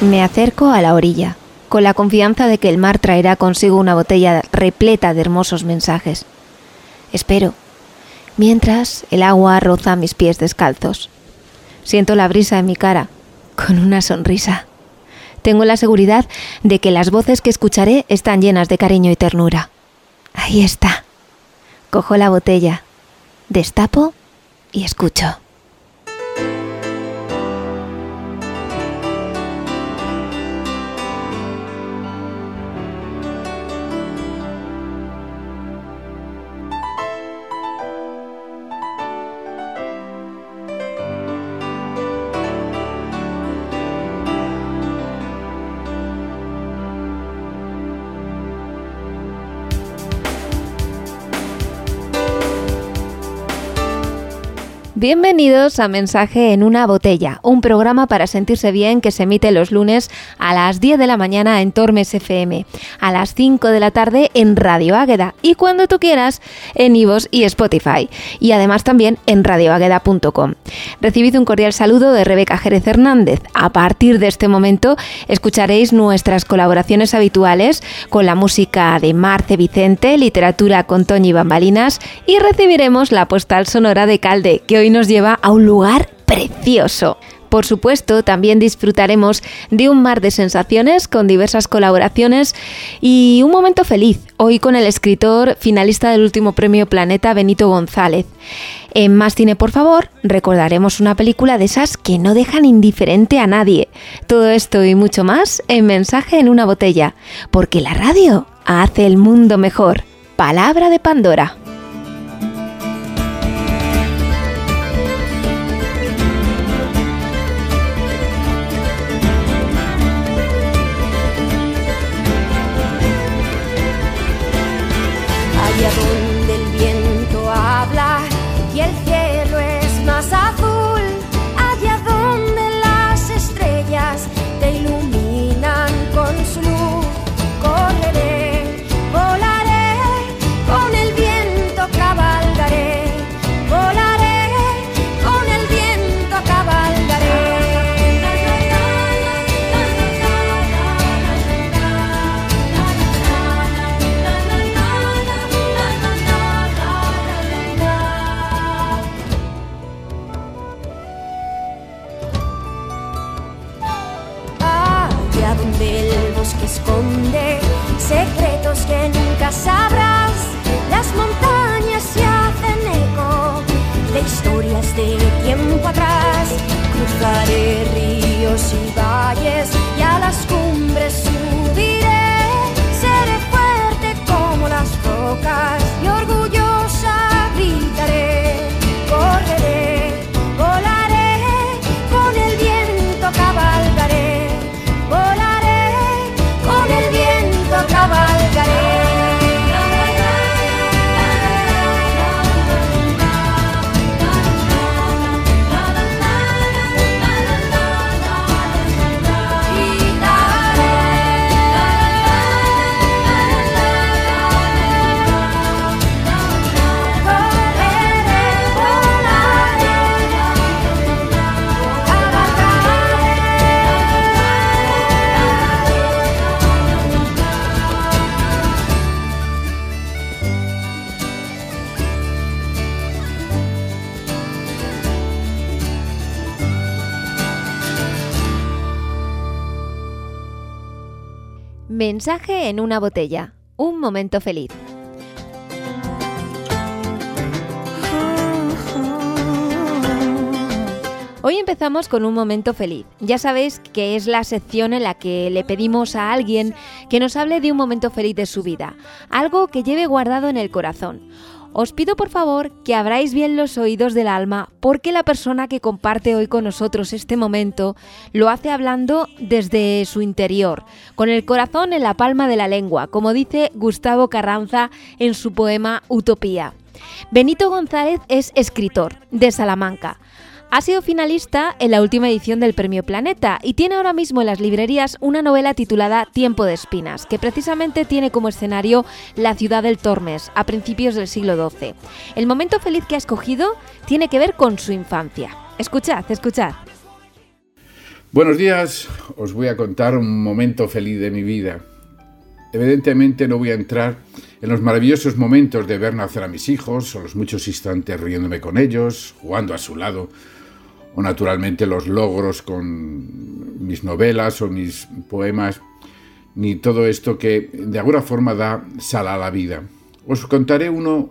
Me acerco a la orilla, con la confianza de que el mar traerá consigo una botella repleta de hermosos mensajes. Espero, mientras el agua roza mis pies descalzos. Siento la brisa en mi cara, con una sonrisa. Tengo la seguridad de que las voces que escucharé están llenas de cariño y ternura. Ahí está. Cojo la botella, destapo y escucho. Bienvenidos a Mensaje en una botella, un programa para sentirse bien que se emite los lunes a las 10 de la mañana en Tormes FM, a las 5 de la tarde en Radio Águeda y cuando tú quieras en Ivos y Spotify y además también en radioágueda.com. Recibid un cordial saludo de Rebeca Jerez Hernández. A partir de este momento escucharéis nuestras colaboraciones habituales con la música de Marce Vicente, literatura con Toñi Bambalinas y recibiremos la postal sonora de Calde que hoy nos lleva a un lugar precioso. Por supuesto, también disfrutaremos de un mar de sensaciones con diversas colaboraciones y un momento feliz, hoy con el escritor finalista del último premio Planeta, Benito González. En Más Cine, por favor, recordaremos una película de esas que no dejan indiferente a nadie. Todo esto y mucho más en Mensaje en una botella, porque la radio hace el mundo mejor. Palabra de Pandora. nunca sabrás, las montañas se hacen eco de historias de tiempo atrás. Cruzaré ríos y valles y a las Mensaje en una botella. Un momento feliz. Hoy empezamos con un momento feliz. Ya sabéis que es la sección en la que le pedimos a alguien que nos hable de un momento feliz de su vida, algo que lleve guardado en el corazón. Os pido por favor que abráis bien los oídos del alma porque la persona que comparte hoy con nosotros este momento lo hace hablando desde su interior, con el corazón en la palma de la lengua, como dice Gustavo Carranza en su poema Utopía. Benito González es escritor de Salamanca. Ha sido finalista en la última edición del Premio Planeta y tiene ahora mismo en las librerías una novela titulada Tiempo de Espinas, que precisamente tiene como escenario la ciudad del Tormes, a principios del siglo XII. El momento feliz que ha escogido tiene que ver con su infancia. Escuchad, escuchad. Buenos días, os voy a contar un momento feliz de mi vida. Evidentemente no voy a entrar en los maravillosos momentos de ver nacer a mis hijos, o los muchos instantes riéndome con ellos, jugando a su lado, o naturalmente los logros con mis novelas o mis poemas, ni todo esto que de alguna forma da sal a la vida. Os contaré uno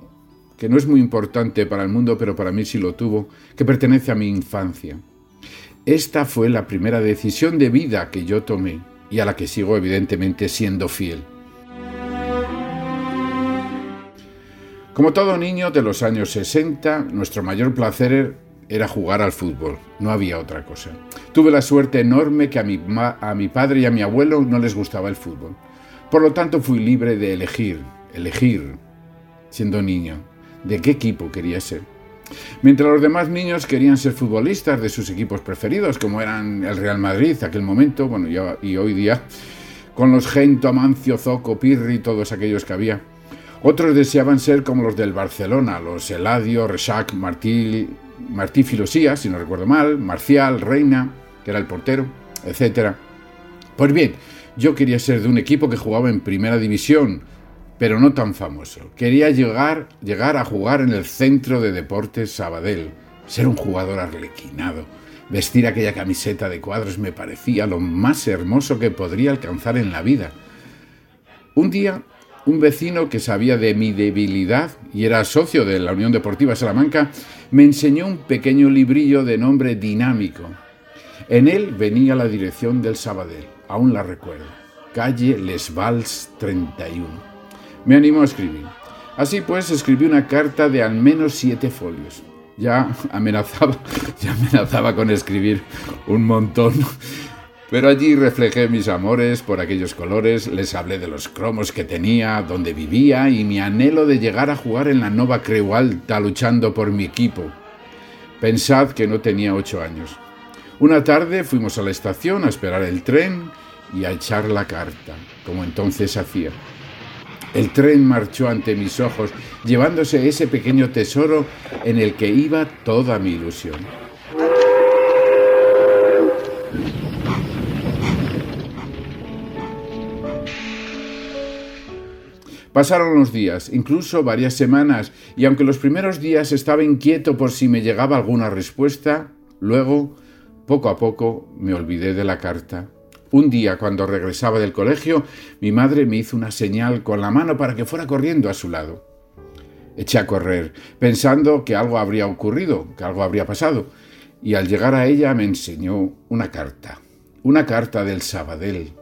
que no es muy importante para el mundo, pero para mí sí lo tuvo, que pertenece a mi infancia. Esta fue la primera decisión de vida que yo tomé y a la que sigo evidentemente siendo fiel. Como todo niño de los años 60, nuestro mayor placer era jugar al fútbol, no había otra cosa. Tuve la suerte enorme que a mi, a mi padre y a mi abuelo no les gustaba el fútbol. Por lo tanto fui libre de elegir, elegir, siendo niño, de qué equipo quería ser. Mientras los demás niños querían ser futbolistas de sus equipos preferidos, como eran el Real Madrid aquel momento, bueno, y hoy día, con los Gento, Amancio, Zoco, Pirri, todos aquellos que había. Otros deseaban ser como los del Barcelona, los Eladio, Rechac, Martí, Martí Filosía, si no recuerdo mal, Marcial, Reina, que era el portero, etc. Pues bien, yo quería ser de un equipo que jugaba en primera división, pero no tan famoso. Quería llegar, llegar a jugar en el centro de deportes Sabadell, ser un jugador arlequinado. Vestir aquella camiseta de cuadros me parecía lo más hermoso que podría alcanzar en la vida. Un día, un vecino que sabía de mi debilidad y era socio de la Unión Deportiva Salamanca, me enseñó un pequeño librillo de nombre Dinámico. En él venía la dirección del Sabadell, aún la recuerdo, calle Les Vals 31 me animó a escribir. Así pues, escribí una carta de al menos siete folios. Ya amenazaba, ya amenazaba con escribir un montón. Pero allí reflejé mis amores por aquellos colores, les hablé de los cromos que tenía, donde vivía y mi anhelo de llegar a jugar en la Nova Creu Alta luchando por mi equipo. Pensad que no tenía ocho años. Una tarde fuimos a la estación a esperar el tren y a echar la carta, como entonces hacía. El tren marchó ante mis ojos, llevándose ese pequeño tesoro en el que iba toda mi ilusión. Pasaron los días, incluso varias semanas, y aunque los primeros días estaba inquieto por si me llegaba alguna respuesta, luego, poco a poco, me olvidé de la carta un día, cuando regresaba del colegio, mi madre me hizo una señal con la mano para que fuera corriendo a su lado. Eché a correr, pensando que algo habría ocurrido, que algo habría pasado, y al llegar a ella me enseñó una carta, una carta del Sabadell,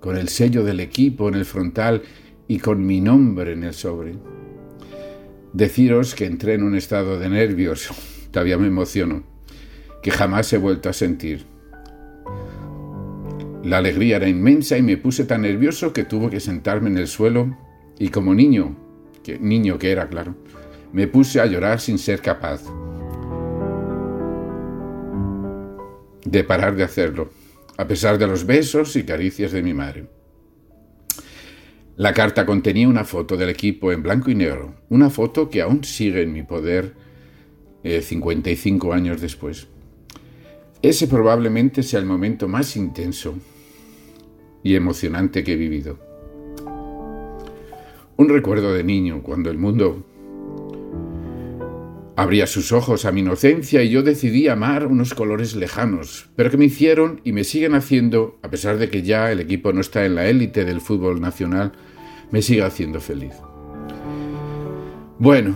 con el sello del equipo en el frontal y con mi nombre en el sobre. Deciros que entré en un estado de nervios, todavía me emociono, que jamás he vuelto a sentir. La alegría era inmensa y me puse tan nervioso que tuve que sentarme en el suelo y como niño, niño que era, claro, me puse a llorar sin ser capaz de parar de hacerlo, a pesar de los besos y caricias de mi madre. La carta contenía una foto del equipo en blanco y negro, una foto que aún sigue en mi poder 55 eh, años después. Ese probablemente sea el momento más intenso y emocionante que he vivido. Un recuerdo de niño, cuando el mundo abría sus ojos a mi inocencia y yo decidí amar unos colores lejanos, pero que me hicieron y me siguen haciendo, a pesar de que ya el equipo no está en la élite del fútbol nacional, me sigue haciendo feliz. Bueno,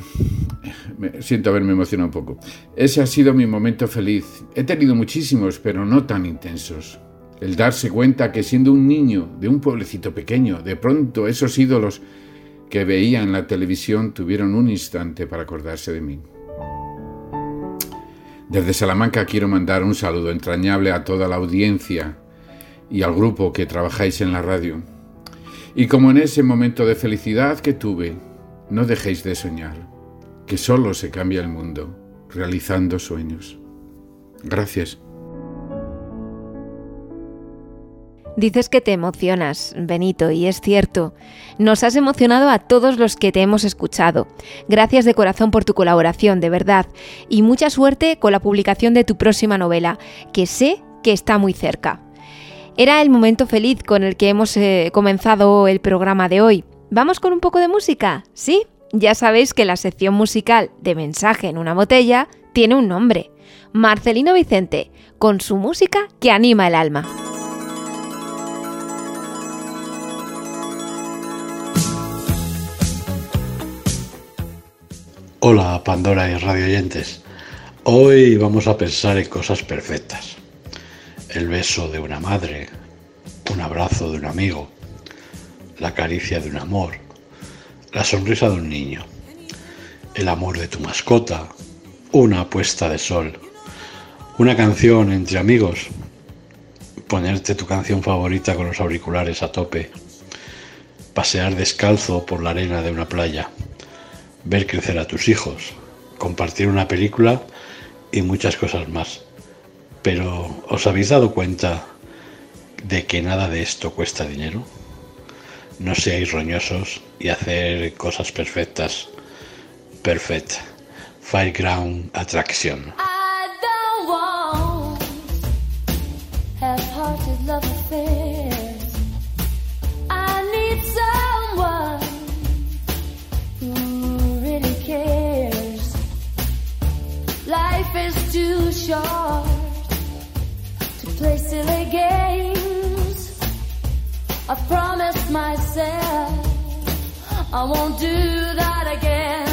me siento haberme emocionado un poco. Ese ha sido mi momento feliz. He tenido muchísimos, pero no tan intensos. El darse cuenta que siendo un niño de un pueblecito pequeño, de pronto esos ídolos que veía en la televisión tuvieron un instante para acordarse de mí. Desde Salamanca quiero mandar un saludo entrañable a toda la audiencia y al grupo que trabajáis en la radio. Y como en ese momento de felicidad que tuve, no dejéis de soñar, que solo se cambia el mundo realizando sueños. Gracias. Dices que te emocionas, Benito, y es cierto. Nos has emocionado a todos los que te hemos escuchado. Gracias de corazón por tu colaboración, de verdad. Y mucha suerte con la publicación de tu próxima novela, que sé que está muy cerca. Era el momento feliz con el que hemos eh, comenzado el programa de hoy. ¿Vamos con un poco de música? ¿Sí? Ya sabéis que la sección musical de Mensaje en una botella tiene un nombre. Marcelino Vicente, con su música que anima el alma. Hola Pandora y radio oyentes. Hoy vamos a pensar en cosas perfectas. El beso de una madre, un abrazo de un amigo, la caricia de un amor, la sonrisa de un niño, el amor de tu mascota, una puesta de sol, una canción entre amigos, ponerte tu canción favorita con los auriculares a tope, pasear descalzo por la arena de una playa, ver crecer a tus hijos, compartir una película y muchas cosas más. Pero ¿os habéis dado cuenta de que nada de esto cuesta dinero? No seáis roñosos y hacer cosas perfectas. Perfect. Fireground Attraction. too short I promised myself I won't do that again.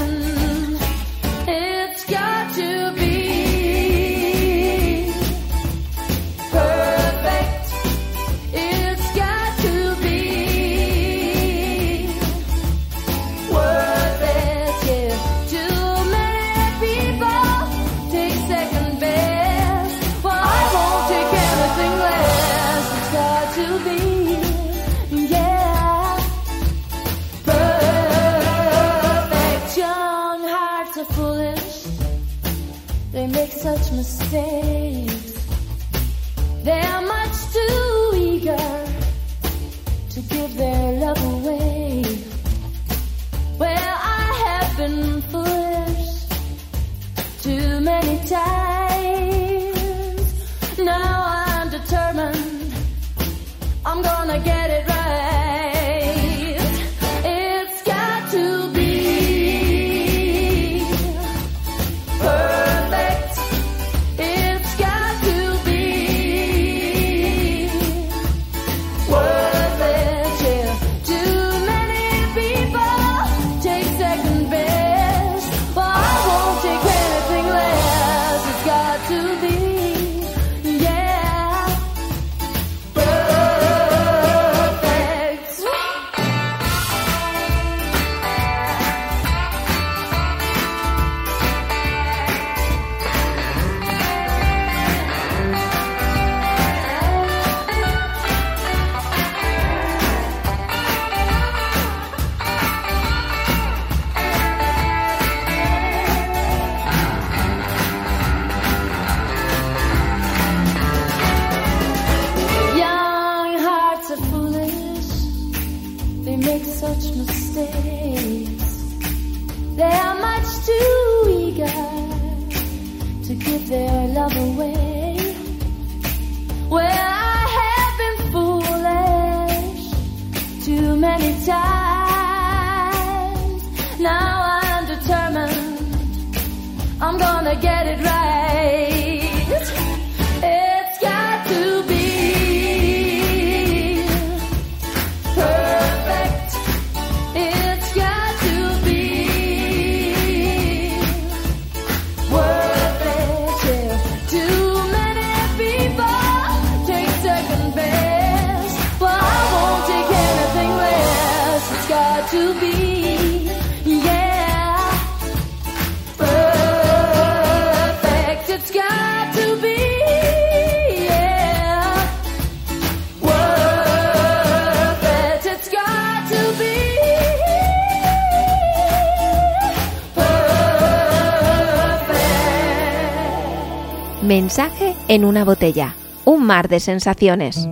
Mensaje en una botella. Un mar de sensaciones.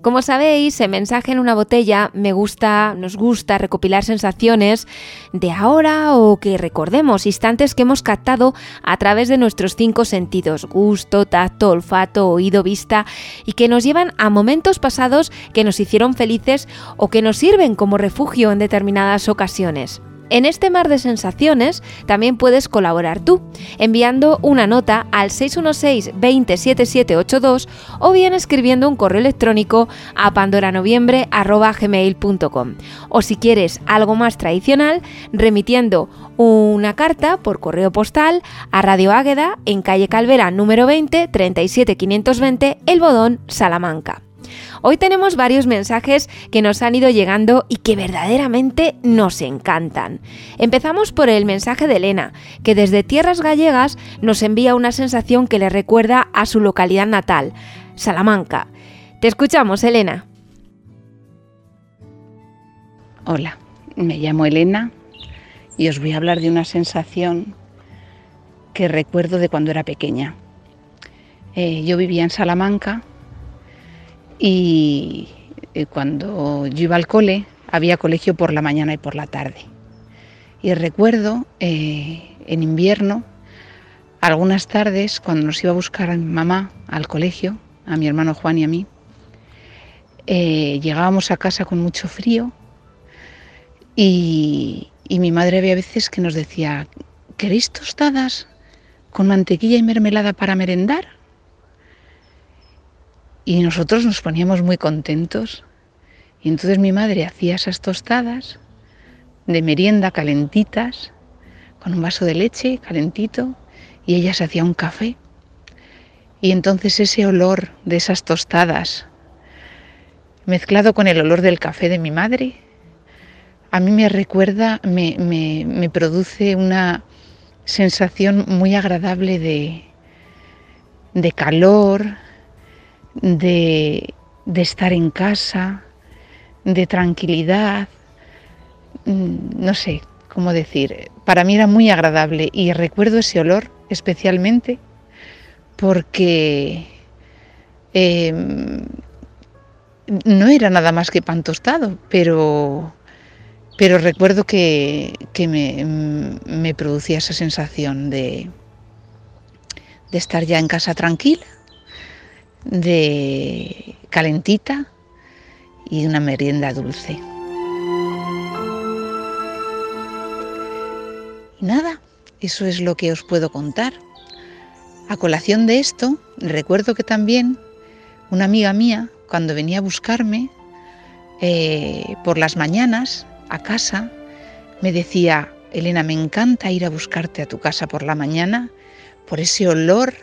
Como sabéis, en Mensaje en una botella me gusta, nos gusta recopilar sensaciones de ahora o que recordemos instantes que hemos captado a través de nuestros cinco sentidos, gusto, tacto, olfato, oído, vista, y que nos llevan a momentos pasados que nos hicieron felices o que nos sirven como refugio en determinadas ocasiones. En este mar de sensaciones también puedes colaborar tú, enviando una nota al 616 207782 o bien escribiendo un correo electrónico a pandoranoviembre.gmail.com o si quieres algo más tradicional, remitiendo una carta por correo postal a Radio Águeda en calle Calvera número 20 37520 El Bodón, Salamanca. Hoy tenemos varios mensajes que nos han ido llegando y que verdaderamente nos encantan. Empezamos por el mensaje de Elena, que desde tierras gallegas nos envía una sensación que le recuerda a su localidad natal, Salamanca. Te escuchamos, Elena. Hola, me llamo Elena y os voy a hablar de una sensación que recuerdo de cuando era pequeña. Eh, yo vivía en Salamanca y eh, cuando yo iba al cole había colegio por la mañana y por la tarde. Y recuerdo eh, en invierno, algunas tardes, cuando nos iba a buscar a mi mamá al colegio, a mi hermano Juan y a mí, eh, llegábamos a casa con mucho frío y, y mi madre había veces que nos decía, ¿queréis tostadas con mantequilla y mermelada para merendar? Y nosotros nos poníamos muy contentos. Y entonces mi madre hacía esas tostadas de merienda calentitas, con un vaso de leche calentito, y ella se hacía un café. Y entonces ese olor de esas tostadas, mezclado con el olor del café de mi madre, a mí me recuerda, me, me, me produce una sensación muy agradable de, de calor, de, estar en casa, de tranquilidad, mm, no sé cómo decir, para mí era muy agradable y recuerdo ese olor especialmente porque em, no era nada más que pan tostado, pero, pero recuerdo que, me, me, producía esa sensación de, de estar ya en casa tranquila de calentita y una merienda dulce. Y nada, eso es lo que os puedo contar. A colación de esto, recuerdo que también una amiga mía, cuando venía a buscarme eh, por las mañanas a casa, me decía, Elena, me encanta ir a buscarte a tu casa por la mañana por ese olor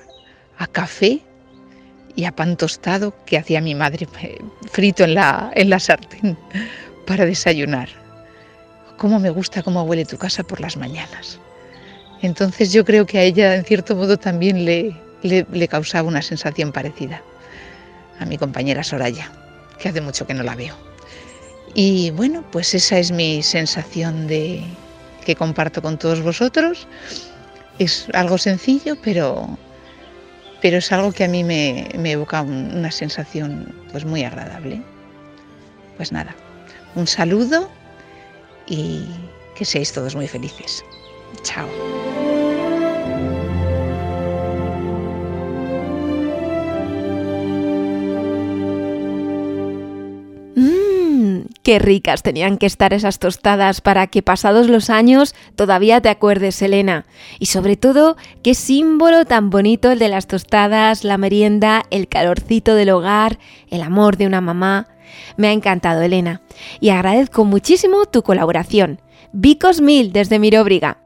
a café y a pan tostado que hacía mi madre eh, frito en la, en la sartén para desayunar. Cómo me gusta cómo huele tu casa por las mañanas. Entonces yo creo que a ella en cierto modo también le, le, causaba una sensación parecida a mi compañera Soraya, que hace mucho que no la veo. Y bueno, pues esa es mi sensación de que comparto con todos vosotros. Es algo sencillo, pero pero es algo que a mí me, evoca una sensación pues muy agradable. Pues nada, un saludo y que seáis todos muy felices. Chao. Qué ricas tenían que estar esas tostadas para que pasados los años todavía te acuerdes, Elena. Y sobre todo, qué símbolo tan bonito el de las tostadas, la merienda, el calorcito del hogar, el amor de una mamá. Me ha encantado, Elena. Y agradezco muchísimo tu colaboración. Vicos Mil desde Miróbriga.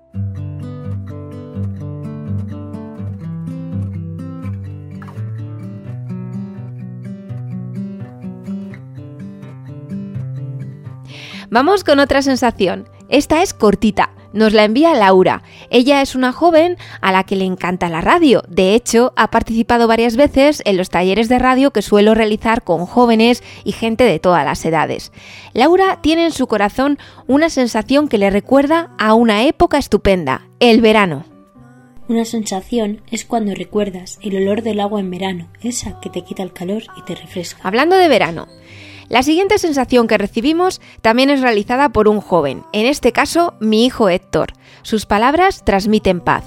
Vamos con otra sensación. Esta es cortita. Nos la envía Laura. Ella es una joven a la que le encanta la radio. De hecho, ha participado varias veces en los talleres de radio que suelo realizar con jóvenes y gente de todas las edades. Laura tiene en su corazón una sensación que le recuerda a una época estupenda, el verano. Una sensación es cuando recuerdas el olor del agua en verano, esa que te quita el calor y te refresca. Hablando de verano, la siguiente sensación que recibimos también es realizada por un joven, en este caso mi hijo Héctor. Sus palabras transmiten paz.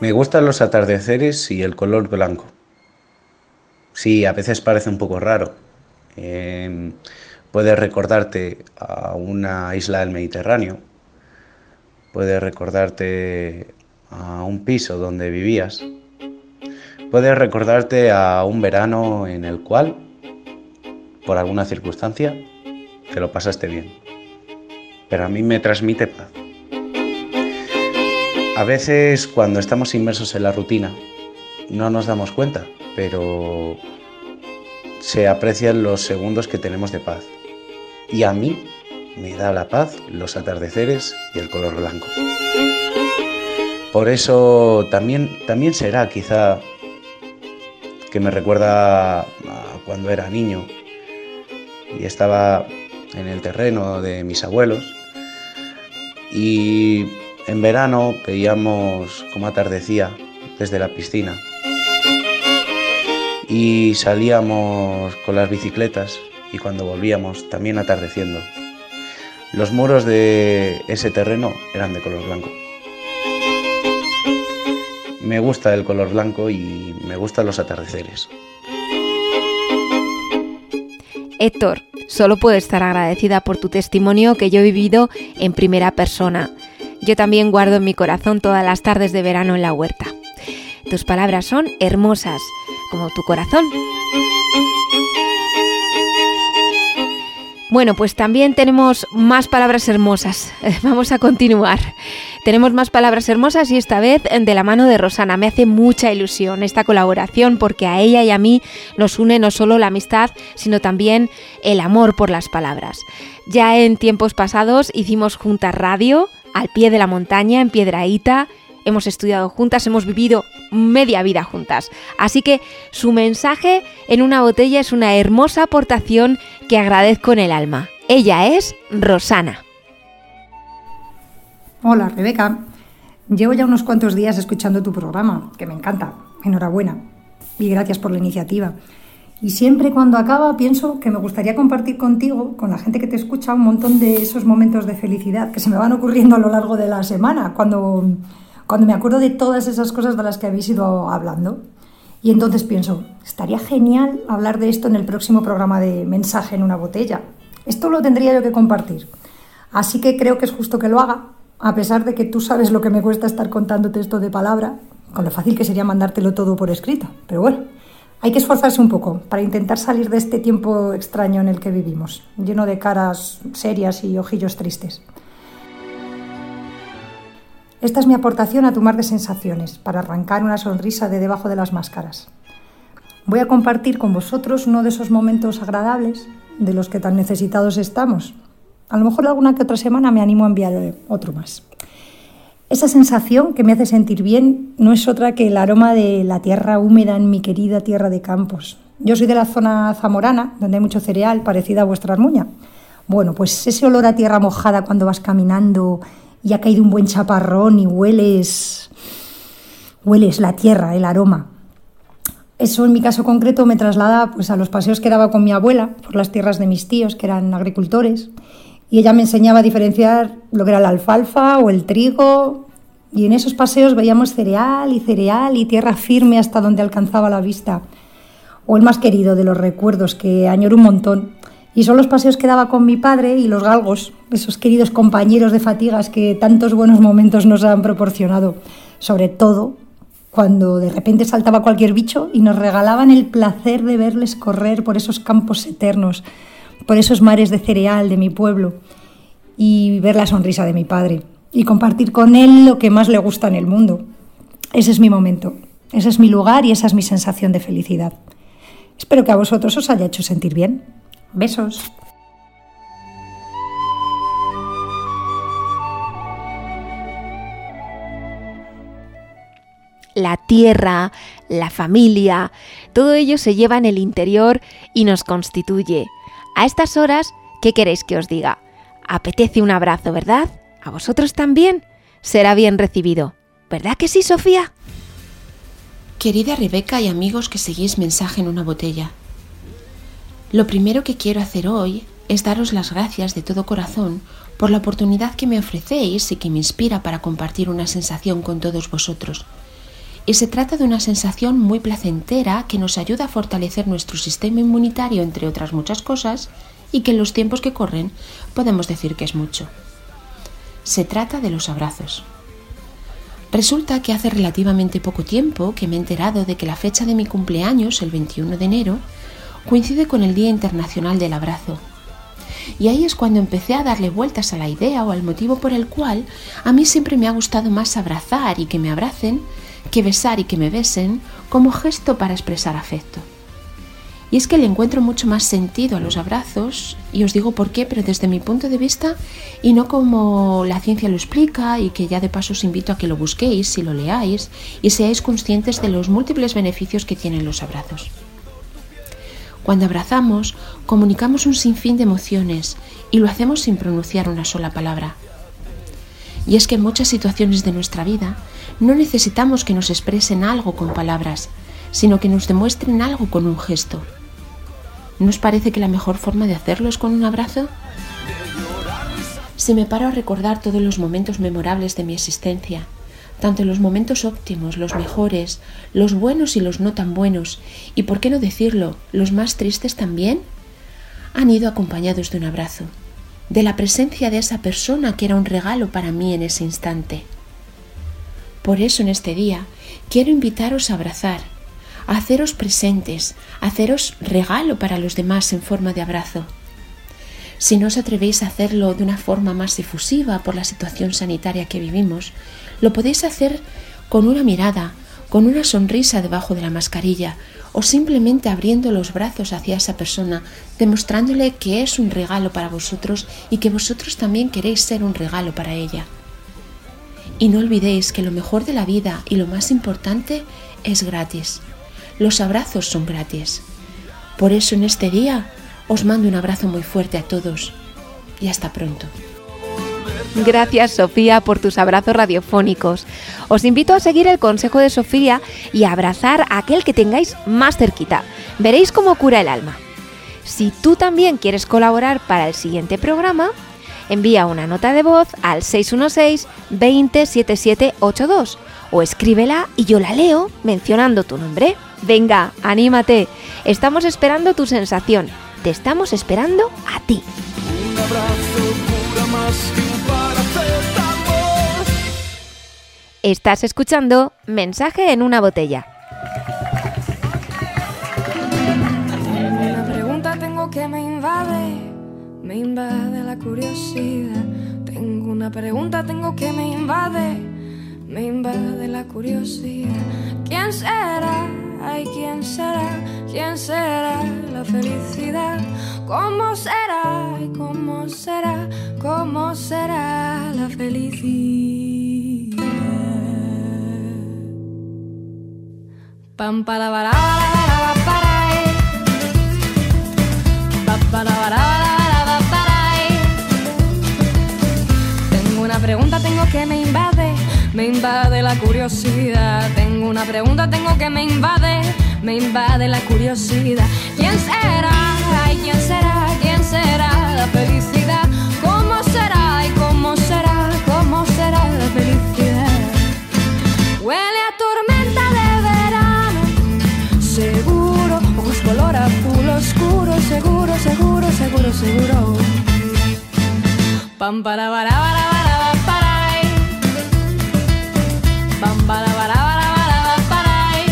Me gustan los atardeceres y el color blanco. Sí, a veces parece un poco raro. Eh, puede recordarte a una isla del Mediterráneo, puede recordarte a un piso donde vivías, puede recordarte a un verano en el cual, por alguna circunstancia, te lo pasaste bien. Pero a mí me transmite paz. A veces cuando estamos inmersos en la rutina no nos damos cuenta, pero se aprecian los segundos que tenemos de paz. Y a mí me da la paz los atardeceres y el color blanco. Por eso también, también será quizá que me recuerda a cuando era niño y estaba en el terreno de mis abuelos y en verano veíamos cómo atardecía desde la piscina y salíamos con las bicicletas y cuando volvíamos también atardeciendo. Los muros de ese terreno eran de color blanco. Me gusta el color blanco y me gustan los atardeceres. Héctor, solo puedo estar agradecida por tu testimonio que yo he vivido en primera persona. Yo también guardo en mi corazón todas las tardes de verano en la huerta. Tus palabras son hermosas, como tu corazón. Bueno, pues también tenemos más palabras hermosas. Vamos a continuar. Tenemos más palabras hermosas y esta vez de la mano de Rosana. Me hace mucha ilusión esta colaboración porque a ella y a mí nos une no solo la amistad, sino también el amor por las palabras. Ya en tiempos pasados hicimos juntas radio al pie de la montaña en Piedraíta hemos estudiado juntas, hemos vivido media vida juntas. Así que su mensaje en una botella es una hermosa aportación que agradezco en el alma. Ella es Rosana. Hola Rebeca, llevo ya unos cuantos días escuchando tu programa, que me encanta. Enhorabuena y gracias por la iniciativa. Y siempre cuando acaba pienso que me gustaría compartir contigo, con la gente que te escucha, un montón de esos momentos de felicidad que se me van ocurriendo a lo largo de la semana, cuando cuando me acuerdo de todas esas cosas de las que habéis ido hablando. Y entonces pienso, estaría genial hablar de esto en el próximo programa de Mensaje en una botella. Esto lo tendría yo que compartir. Así que creo que es justo que lo haga, a pesar de que tú sabes lo que me cuesta estar contándote esto de palabra, con lo fácil que sería mandártelo todo por escrito. Pero bueno, hay que esforzarse un poco para intentar salir de este tiempo extraño en el que vivimos, lleno de caras serias y ojillos tristes. Esta es mi aportación a tu mar de sensaciones, para arrancar una sonrisa de debajo de las máscaras. Voy a compartir con vosotros uno de esos momentos agradables de los que tan necesitados estamos. A lo mejor alguna que otra semana me animo a enviar otro más. Esa sensación que me hace sentir bien no es otra que el aroma de la tierra húmeda en mi querida tierra de campos. Yo soy de la zona zamorana, donde hay mucho cereal, parecida a vuestra armuña. Bueno, pues ese olor a tierra mojada cuando vas caminando y ha caído un buen chaparrón y hueles, hueles la tierra, el aroma. Eso en mi caso concreto me traslada pues, a los paseos que daba con mi abuela por las tierras de mis tíos, que eran agricultores, y ella me enseñaba a diferenciar lo que era la alfalfa o el trigo, y en esos paseos veíamos cereal y cereal y tierra firme hasta donde alcanzaba la vista. O el más querido de los recuerdos que añoro un montón, y son los paseos que daba con mi padre y los galgos, esos queridos compañeros de fatigas que tantos buenos momentos nos han proporcionado, sobre todo cuando de repente saltaba cualquier bicho y nos regalaban el placer de verles correr por esos campos eternos, por esos mares de cereal de mi pueblo y ver la sonrisa de mi padre y compartir con él lo que más le gusta en el mundo. Ese es mi momento, ese es mi lugar y esa es mi sensación de felicidad. Espero que a vosotros os haya hecho sentir bien. Besos. La tierra, la familia, todo ello se lleva en el interior y nos constituye. A estas horas, ¿qué queréis que os diga? Apetece un abrazo, ¿verdad? ¿A vosotros también? Será bien recibido. ¿Verdad que sí, Sofía? Querida Rebeca y amigos que seguís mensaje en una botella, lo primero que quiero hacer hoy es daros las gracias de todo corazón por la oportunidad que me ofrecéis y que me inspira para compartir una sensación con todos vosotros. Y se trata de una sensación muy placentera que nos ayuda a fortalecer nuestro sistema inmunitario, entre otras muchas cosas, y que en los tiempos que corren podemos decir que es mucho. Se trata de los abrazos. Resulta que hace relativamente poco tiempo que me he enterado de que la fecha de mi cumpleaños, el 21 de enero, coincide con el Día Internacional del Abrazo. Y ahí es cuando empecé a darle vueltas a la idea o al motivo por el cual a mí siempre me ha gustado más abrazar y que me abracen que besar y que me besen como gesto para expresar afecto. Y es que le encuentro mucho más sentido a los abrazos, y os digo por qué, pero desde mi punto de vista, y no como la ciencia lo explica, y que ya de paso os invito a que lo busquéis y lo leáis, y seáis conscientes de los múltiples beneficios que tienen los abrazos. Cuando abrazamos, comunicamos un sinfín de emociones, y lo hacemos sin pronunciar una sola palabra. Y es que en muchas situaciones de nuestra vida no necesitamos que nos expresen algo con palabras, sino que nos demuestren algo con un gesto. ¿No os parece que la mejor forma de hacerlo es con un abrazo? Si me paro a recordar todos los momentos memorables de mi existencia, tanto los momentos óptimos, los mejores, los buenos y los no tan buenos, y por qué no decirlo, los más tristes también, han ido acompañados de un abrazo, de la presencia de esa persona que era un regalo para mí en ese instante. Por eso en este día quiero invitaros a abrazar, haceros presentes, haceros regalo para los demás en forma de abrazo. Si no os atrevéis a hacerlo de una forma más efusiva por la situación sanitaria que vivimos, lo podéis hacer con una mirada, con una sonrisa debajo de la mascarilla o simplemente abriendo los brazos hacia esa persona, demostrándole que es un regalo para vosotros y que vosotros también queréis ser un regalo para ella. Y no olvidéis que lo mejor de la vida y lo más importante es gratis. Los abrazos son gratis. Por eso en este día os mando un abrazo muy fuerte a todos y hasta pronto. Gracias Sofía por tus abrazos radiofónicos. Os invito a seguir el consejo de Sofía y a abrazar a aquel que tengáis más cerquita. Veréis cómo cura el alma. Si tú también quieres colaborar para el siguiente programa, envía una nota de voz al 616 207782 o escríbela y yo la leo mencionando tu nombre. Venga, anímate. Estamos esperando tu sensación. Te estamos esperando a ti. Un abrazo más que un paracetamol. Estás escuchando Mensaje en una botella. Una pregunta tengo que me invade, me invade la curiosidad. Tengo una pregunta tengo que me invade, me invade la curiosidad. ¿Quién será? Ay, ¿quién será? ¿Quién será la felicidad? ¿Cómo será? ¿Cómo será? ¿Cómo será la felicidad? Pam para para para para Pa, para, para, para, para, Tengo una pregunta, tengo que me invade, me invade la curiosidad. Tengo una pregunta, tengo que me invade, me invade la curiosidad. ¿Quién será? Ay, ¿quién será? ¿Quién será la felicidad? ¿Cómo será? ¿Y cómo será? ¿Cómo será la felicidad? Huele a tormenta de verano, seguro, ojos color azul oscuro, seguro, seguro, seguro, seguro. Pam para para ay. Pam para para ay.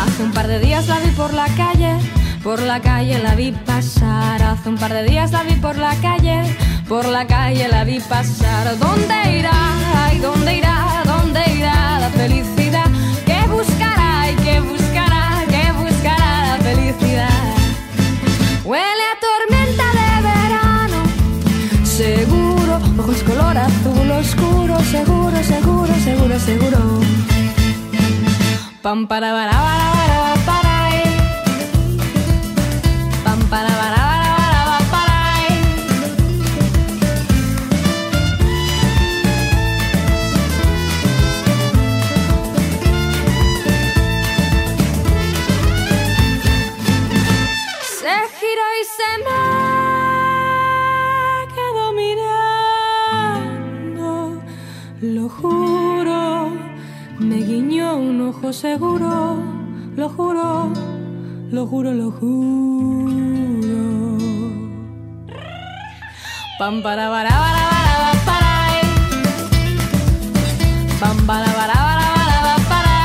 Hace un par de días la vi por la calle, por la calle la vi pasar. Hace un par de días la vi por la calle, por la calle la vi pasar. ¿Dónde irá? Ay, ¿dónde irá? ¿Dónde irá la felicidad? ¿Qué buscará? ¿Y qué buscará? ¿Qué buscará la felicidad? Huele a tormenta de verano, seguro, ojos color azul oscuro, seguro, seguro, seguro, seguro. Pam para para para seguro, lo juro, lo juro, lo juro. Pam para para para para para Pam para para para para para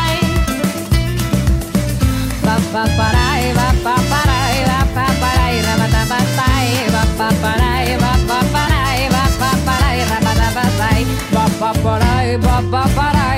Pa pa para va pa va pa para va para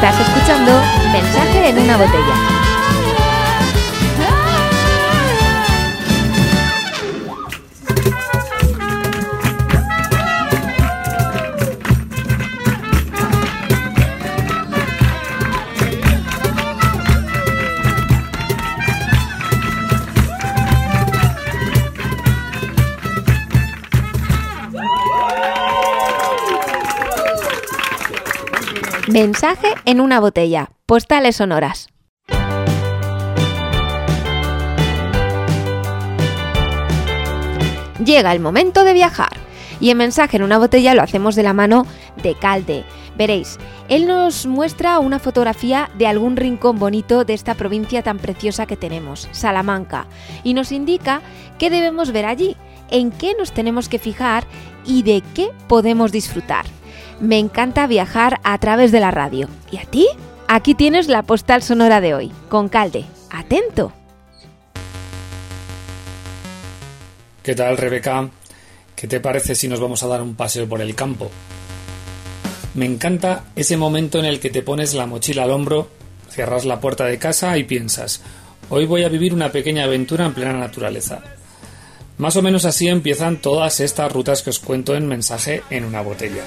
Estás escuchando Mensaje en una botella. Mensaje en una botella. Postales sonoras. Llega el momento de viajar. Y en mensaje en una botella lo hacemos de la mano de Calde. Veréis, él nos muestra una fotografía de algún rincón bonito de esta provincia tan preciosa que tenemos, Salamanca, y nos indica qué debemos ver allí, en qué nos tenemos que fijar y de qué podemos disfrutar. Me encanta viajar a través de la radio. ¿Y a ti? Aquí tienes la postal sonora de hoy, con Calde. Atento. ¿Qué tal, Rebeca? ¿Qué te parece si nos vamos a dar un paseo por el campo? Me encanta ese momento en el que te pones la mochila al hombro, cierras la puerta de casa y piensas, hoy voy a vivir una pequeña aventura en plena naturaleza. Más o menos así empiezan todas estas rutas que os cuento en mensaje en una botella.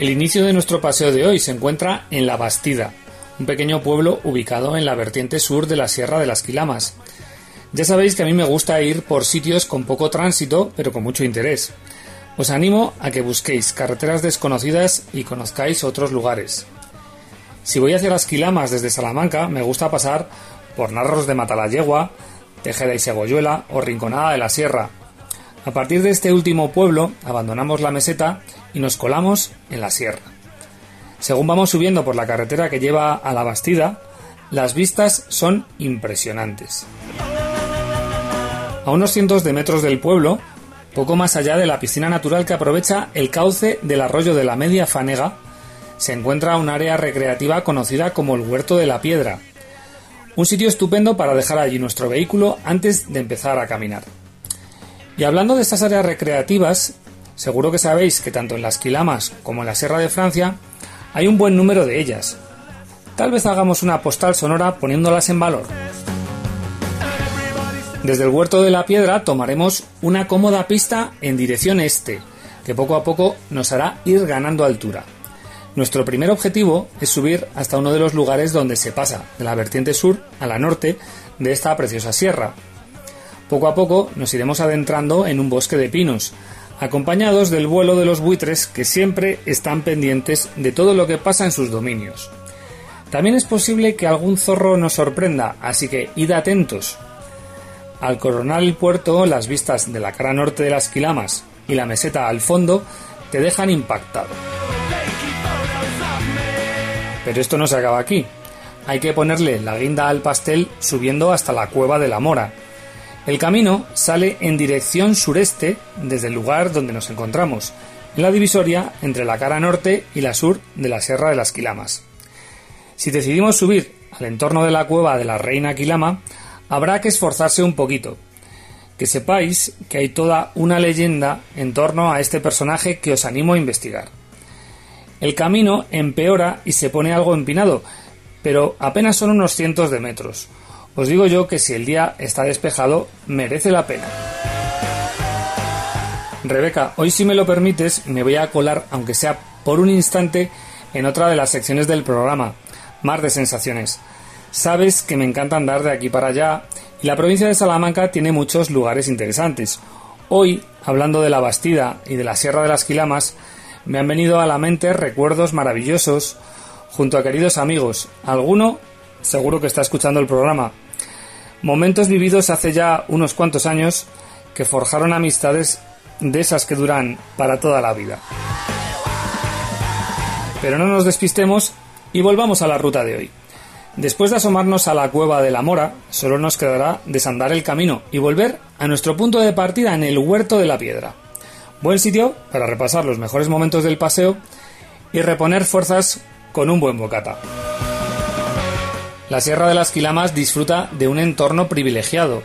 El inicio de nuestro paseo de hoy se encuentra en La Bastida, un pequeño pueblo ubicado en la vertiente sur de la Sierra de las Quilamas. Ya sabéis que a mí me gusta ir por sitios con poco tránsito, pero con mucho interés. Os animo a que busquéis carreteras desconocidas y conozcáis otros lugares. Si voy hacia las Quilamas desde Salamanca, me gusta pasar por Narros de Matalayegua, Tejeda y Segoyuela o Rinconada de la Sierra. A partir de este último pueblo, abandonamos la meseta y nos colamos en la sierra. Según vamos subiendo por la carretera que lleva a la Bastida, las vistas son impresionantes. A unos cientos de metros del pueblo, poco más allá de la piscina natural que aprovecha el cauce del arroyo de la Media Fanega, se encuentra un área recreativa conocida como el Huerto de la Piedra, un sitio estupendo para dejar allí nuestro vehículo antes de empezar a caminar. Y hablando de estas áreas recreativas, seguro que sabéis que tanto en las Quilamas como en la Sierra de Francia hay un buen número de ellas. Tal vez hagamos una postal sonora poniéndolas en valor. Desde el Huerto de la Piedra tomaremos una cómoda pista en dirección este, que poco a poco nos hará ir ganando altura. Nuestro primer objetivo es subir hasta uno de los lugares donde se pasa de la vertiente sur a la norte de esta preciosa sierra. Poco a poco nos iremos adentrando en un bosque de pinos, acompañados del vuelo de los buitres que siempre están pendientes de todo lo que pasa en sus dominios. También es posible que algún zorro nos sorprenda, así que id atentos. Al coronar el puerto, las vistas de la cara norte de las Quilamas y la meseta al fondo te dejan impactado. Pero esto no se acaba aquí. Hay que ponerle la guinda al pastel subiendo hasta la cueva de la Mora. El camino sale en dirección sureste desde el lugar donde nos encontramos, en la divisoria entre la cara norte y la sur de la Sierra de las Quilamas. Si decidimos subir al entorno de la cueva de la Reina Quilama, habrá que esforzarse un poquito. Que sepáis que hay toda una leyenda en torno a este personaje que os animo a investigar. El camino empeora y se pone algo empinado, pero apenas son unos cientos de metros. Os digo yo que si el día está despejado, merece la pena. Rebeca, hoy si me lo permites, me voy a colar, aunque sea por un instante, en otra de las secciones del programa, Mar de Sensaciones. Sabes que me encanta andar de aquí para allá y la provincia de Salamanca tiene muchos lugares interesantes. Hoy, hablando de la Bastida y de la Sierra de las Quilamas, me han venido a la mente recuerdos maravillosos junto a queridos amigos. Alguno seguro que está escuchando el programa. Momentos vividos hace ya unos cuantos años que forjaron amistades de esas que duran para toda la vida. Pero no nos despistemos y volvamos a la ruta de hoy. Después de asomarnos a la cueva de la Mora, solo nos quedará desandar el camino y volver a nuestro punto de partida en el Huerto de la Piedra. Buen sitio para repasar los mejores momentos del paseo y reponer fuerzas con un buen bocata. La Sierra de las Quilamas disfruta de un entorno privilegiado,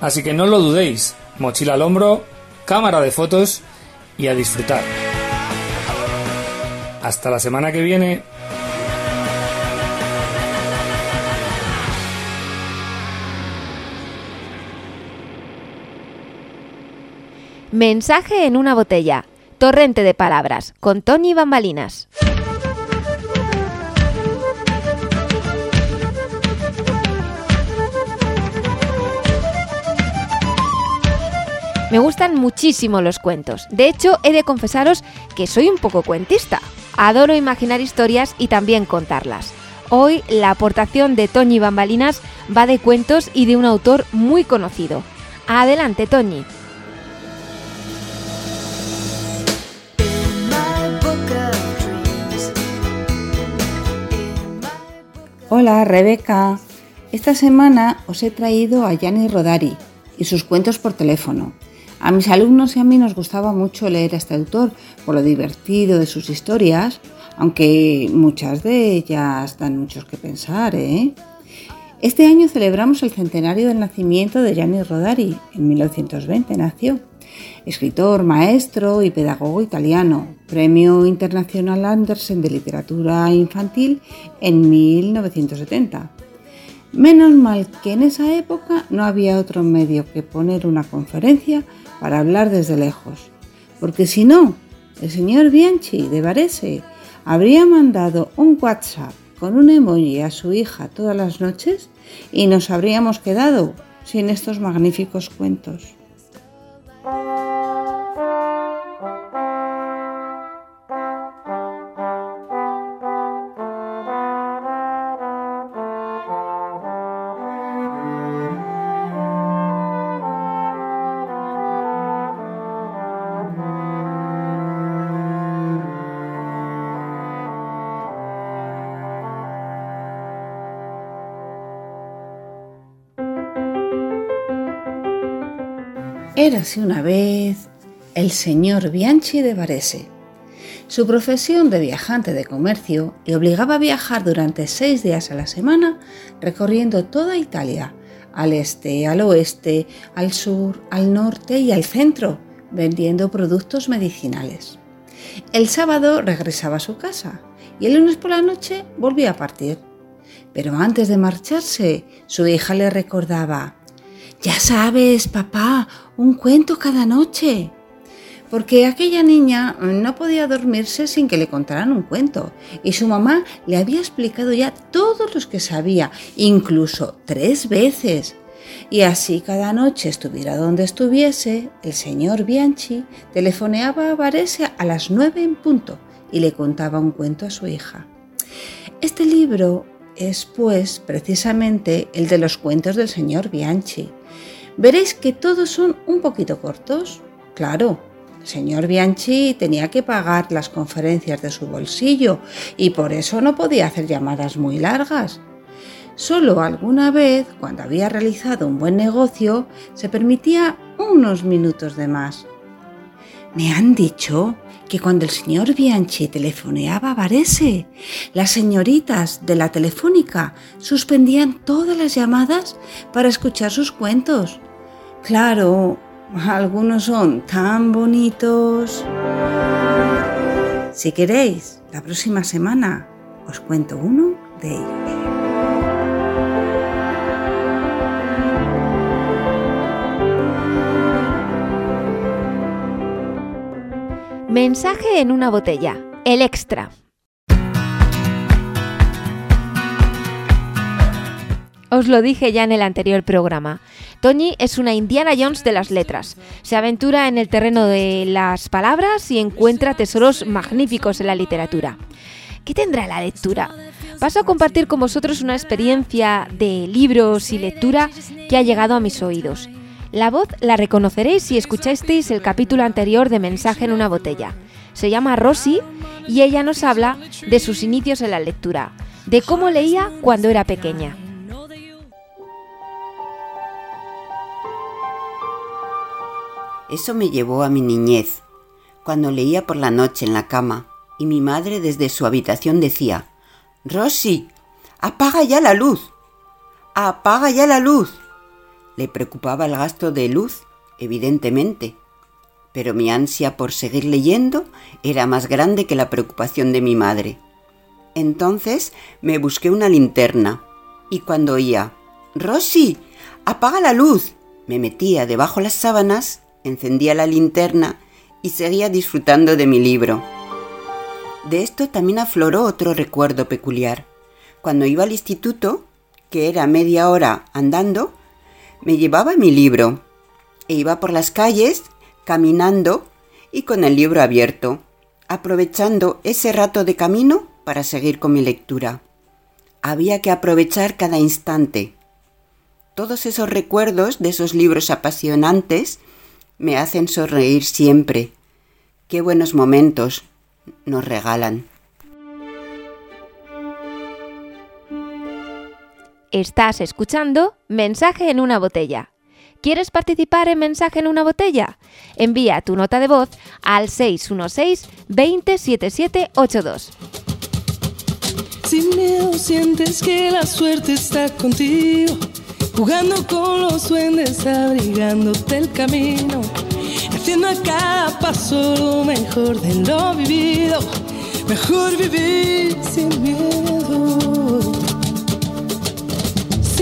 así que no lo dudéis, mochila al hombro, cámara de fotos y a disfrutar. Hasta la semana que viene. Mensaje en una botella. Torrente de palabras. Con Tony Bambalinas. Me gustan muchísimo los cuentos. De hecho, he de confesaros que soy un poco cuentista. Adoro imaginar historias y también contarlas. Hoy la aportación de Toñi Bambalinas va de cuentos y de un autor muy conocido. Adelante, Toñi. Hola, Rebeca. Esta semana os he traído a Gianni Rodari y sus cuentos por teléfono. A mis alumnos y a mí nos gustaba mucho leer a este autor por lo divertido de sus historias, aunque muchas de ellas dan muchos que pensar, ¿eh? Este año celebramos el centenario del nacimiento de Gianni Rodari, en 1920 nació. Escritor, maestro y pedagogo italiano, Premio Internacional Andersen de Literatura Infantil en 1970. Menos mal que en esa época no había otro medio que poner una conferencia para hablar desde lejos, porque si no, el señor Bianchi de Varese habría mandado un WhatsApp con un emoji a su hija todas las noches y nos habríamos quedado sin estos magníficos cuentos. Érase una vez el señor Bianchi de Varese. Su profesión de viajante de comercio le obligaba a viajar durante seis días a la semana recorriendo toda Italia, al este, al oeste, al sur, al norte y al centro, vendiendo productos medicinales. El sábado regresaba a su casa y el lunes por la noche volvía a partir. Pero antes de marcharse, su hija le recordaba, ya sabes, papá, un cuento cada noche. Porque aquella niña no podía dormirse sin que le contaran un cuento. Y su mamá le había explicado ya todos los que sabía, incluso tres veces. Y así cada noche estuviera donde estuviese, el señor Bianchi telefoneaba a Varese a las nueve en punto y le contaba un cuento a su hija. Este libro es pues precisamente el de los cuentos del señor Bianchi veréis que todos son un poquito cortos. Claro, el señor Bianchi tenía que pagar las conferencias de su bolsillo y por eso no podía hacer llamadas muy largas. Solo alguna vez, cuando había realizado un buen negocio, se permitía unos minutos de más. Me han dicho que cuando el señor Bianchi telefoneaba a Varese, las señoritas de la telefónica suspendían todas las llamadas para escuchar sus cuentos. Claro, algunos son tan bonitos. Si queréis, la próxima semana os cuento uno de ellos. Mensaje en una botella. El extra. Os lo dije ya en el anterior programa. Toñi es una Indiana Jones de las letras. Se aventura en el terreno de las palabras y encuentra tesoros magníficos en la literatura. ¿Qué tendrá la lectura? Paso a compartir con vosotros una experiencia de libros y lectura que ha llegado a mis oídos. La voz la reconoceréis si escuchasteis el capítulo anterior de Mensaje en una botella. Se llama Rosy y ella nos habla de sus inicios en la lectura, de cómo leía cuando era pequeña. Eso me llevó a mi niñez, cuando leía por la noche en la cama y mi madre desde su habitación decía, Rosy, apaga ya la luz, apaga ya la luz. Le preocupaba el gasto de luz, evidentemente, pero mi ansia por seguir leyendo era más grande que la preocupación de mi madre. Entonces me busqué una linterna y cuando oía, Rosy, apaga la luz, me metía debajo las sábanas encendía la linterna y seguía disfrutando de mi libro. De esto también afloró otro recuerdo peculiar. Cuando iba al instituto, que era media hora andando, me llevaba mi libro e iba por las calles caminando y con el libro abierto, aprovechando ese rato de camino para seguir con mi lectura. Había que aprovechar cada instante. Todos esos recuerdos de esos libros apasionantes me hacen sonreír siempre. Qué buenos momentos nos regalan. Estás escuchando Mensaje en una botella. ¿Quieres participar en Mensaje en una botella? Envía tu nota de voz al 616 207782. Sin miedo sientes que la suerte está contigo, jugando con los duendes, abrigándote el camino, haciendo a cada paso lo mejor de lo vivido, mejor vivir sin miedo,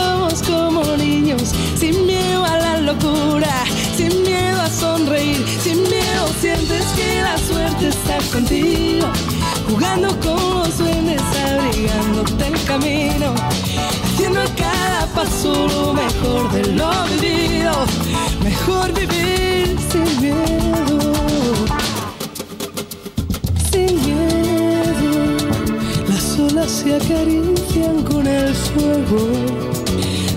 Somos como niños, sin miedo a la locura, sin miedo a sonreír, sin miedo sientes que la suerte está contigo, jugando con los duendes, abrigándote el camino haciendo cada paso lo mejor de lo vivido, mejor vivir sin miedo, sin miedo. Las olas se acarician con el fuego,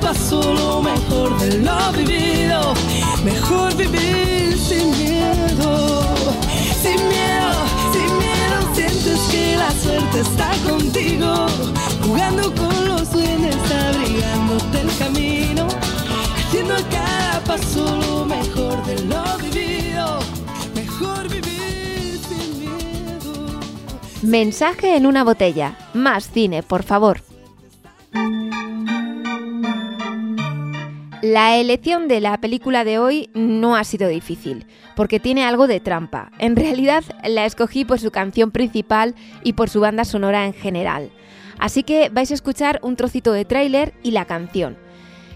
pasó lo mejor de lo vivido. Mejor vivir sin miedo, sin miedo, sin miedo. Sientes que la suerte está contigo, jugando con los duendes, abrigándote el camino, haciendo cada paso lo mejor de lo vivido. Mejor vivir sin miedo. Mensaje en una botella. Más cine, por favor. La elección de la película de hoy no ha sido difícil, porque tiene algo de trampa. En realidad la escogí por su canción principal y por su banda sonora en general. Así que vais a escuchar un trocito de tráiler y la canción.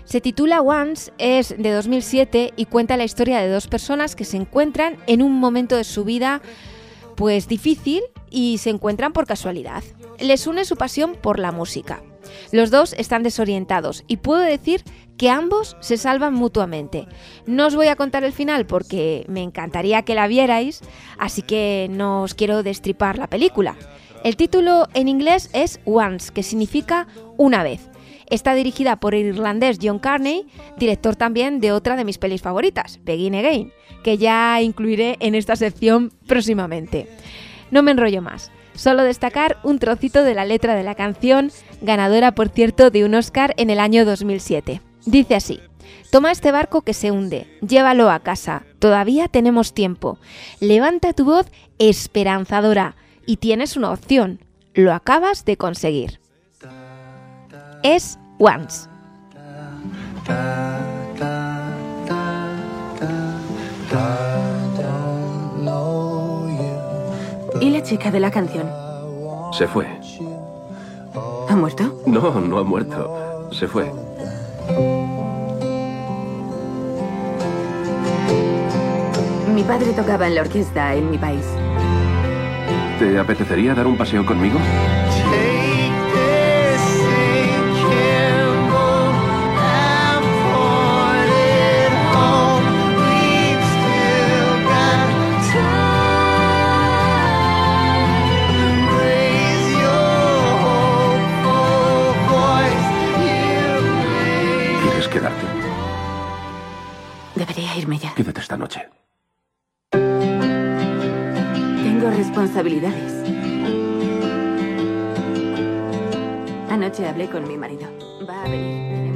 Se titula Once, es de 2007 y cuenta la historia de dos personas que se encuentran en un momento de su vida pues difícil y se encuentran por casualidad. Les une su pasión por la música. Los dos están desorientados y puedo decir que ambos se salvan mutuamente. No os voy a contar el final porque me encantaría que la vierais, así que no os quiero destripar la película. El título en inglés es Once, que significa una vez. Está dirigida por el irlandés John Carney, director también de otra de mis pelis favoritas, Begin Again, que ya incluiré en esta sección próximamente. No me enrollo más. Solo destacar un trocito de la letra de la canción, ganadora por cierto de un Oscar en el año 2007. Dice así, Toma este barco que se hunde, llévalo a casa, todavía tenemos tiempo. Levanta tu voz esperanzadora y tienes una opción, lo acabas de conseguir. Es Once. ¿Y la chica de la canción? Se fue. ¿Ha muerto? No, no ha muerto. Se fue. Mi padre tocaba en la orquesta en mi país. ¿Te apetecería dar un paseo conmigo? ¿Quieres Debería irme ya. Quédate esta noche. Tengo responsabilidades. Anoche hablé con mi marido. Va a venir.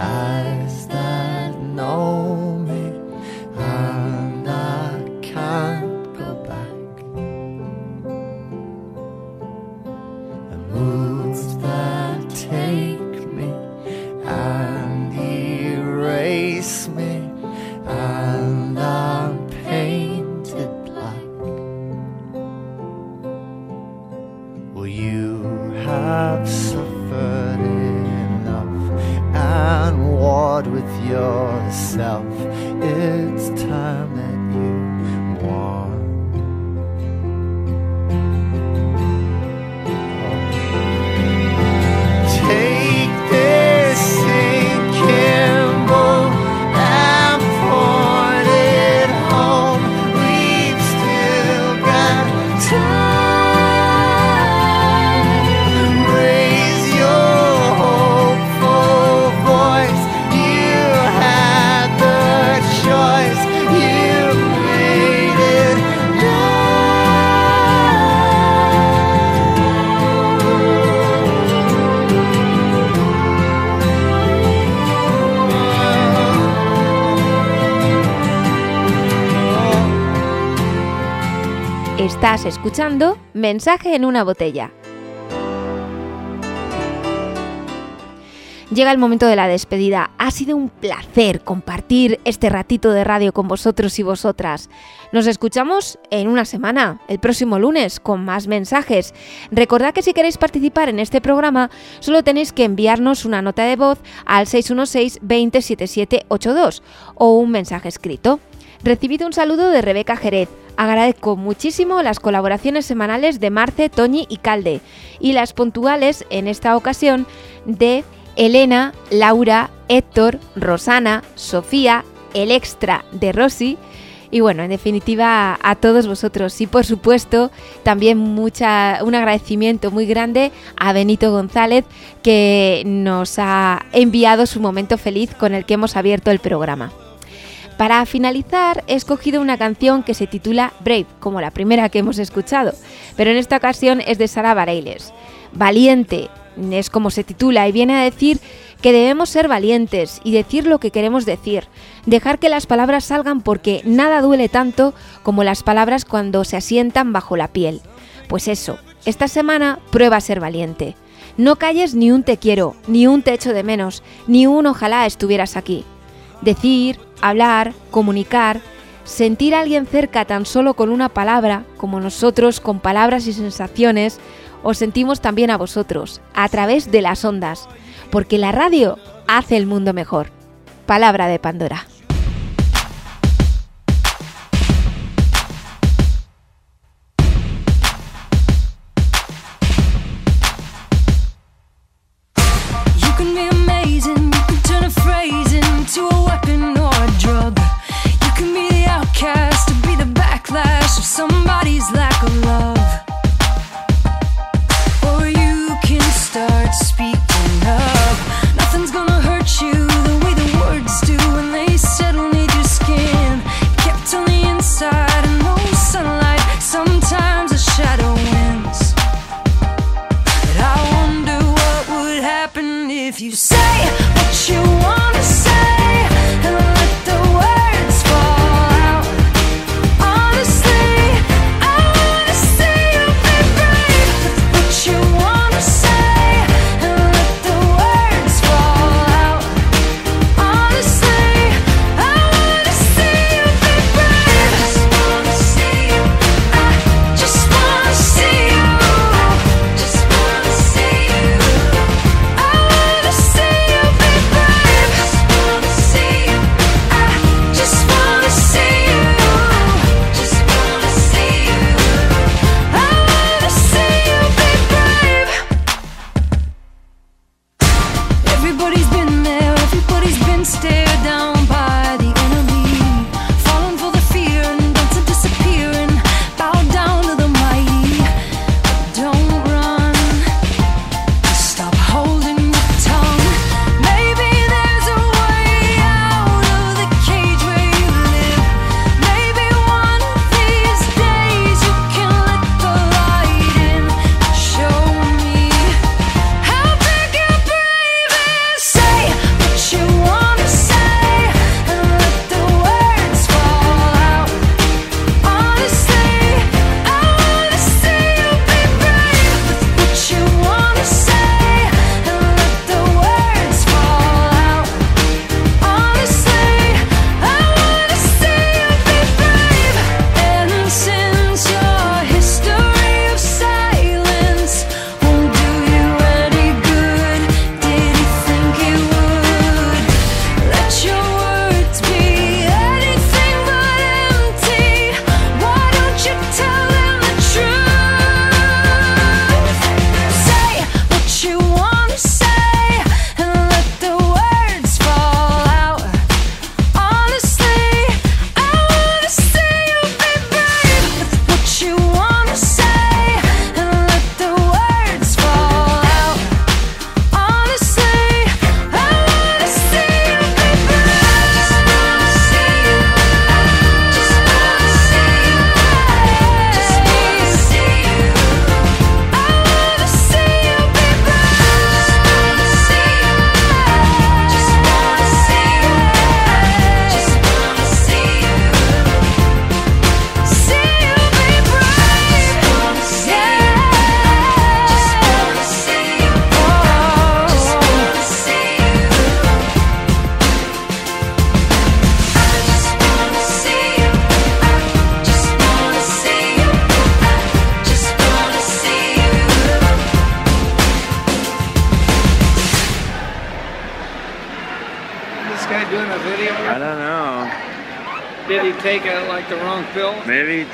I Escuchando Mensaje en una botella. Llega el momento de la despedida. Ha sido un placer compartir este ratito de radio con vosotros y vosotras. Nos escuchamos en una semana, el próximo lunes, con más mensajes. Recordad que si queréis participar en este programa, solo tenéis que enviarnos una nota de voz al 616-207782 o un mensaje escrito. Recibido un saludo de Rebeca Jerez. Agradezco muchísimo las colaboraciones semanales de Marce, Toñi y Calde y las puntuales en esta ocasión de Elena, Laura, Héctor, Rosana, Sofía, el extra de Rosy y bueno, en definitiva a todos vosotros y por supuesto también mucha, un agradecimiento muy grande a Benito González que nos ha enviado su momento feliz con el que hemos abierto el programa. Para finalizar, he escogido una canción que se titula Brave, como la primera que hemos escuchado, pero en esta ocasión es de Sara Bareilles. Valiente es como se titula y viene a decir que debemos ser valientes y decir lo que queremos decir, dejar que las palabras salgan porque nada duele tanto como las palabras cuando se asientan bajo la piel. Pues eso, esta semana prueba a ser valiente. No calles ni un te quiero, ni un te echo de menos, ni un ojalá estuvieras aquí. Decir, hablar, comunicar, sentir a alguien cerca tan solo con una palabra, como nosotros con palabras y sensaciones, os sentimos también a vosotros, a través de las ondas, porque la radio hace el mundo mejor. Palabra de Pandora.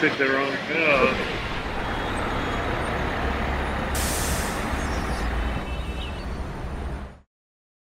sit there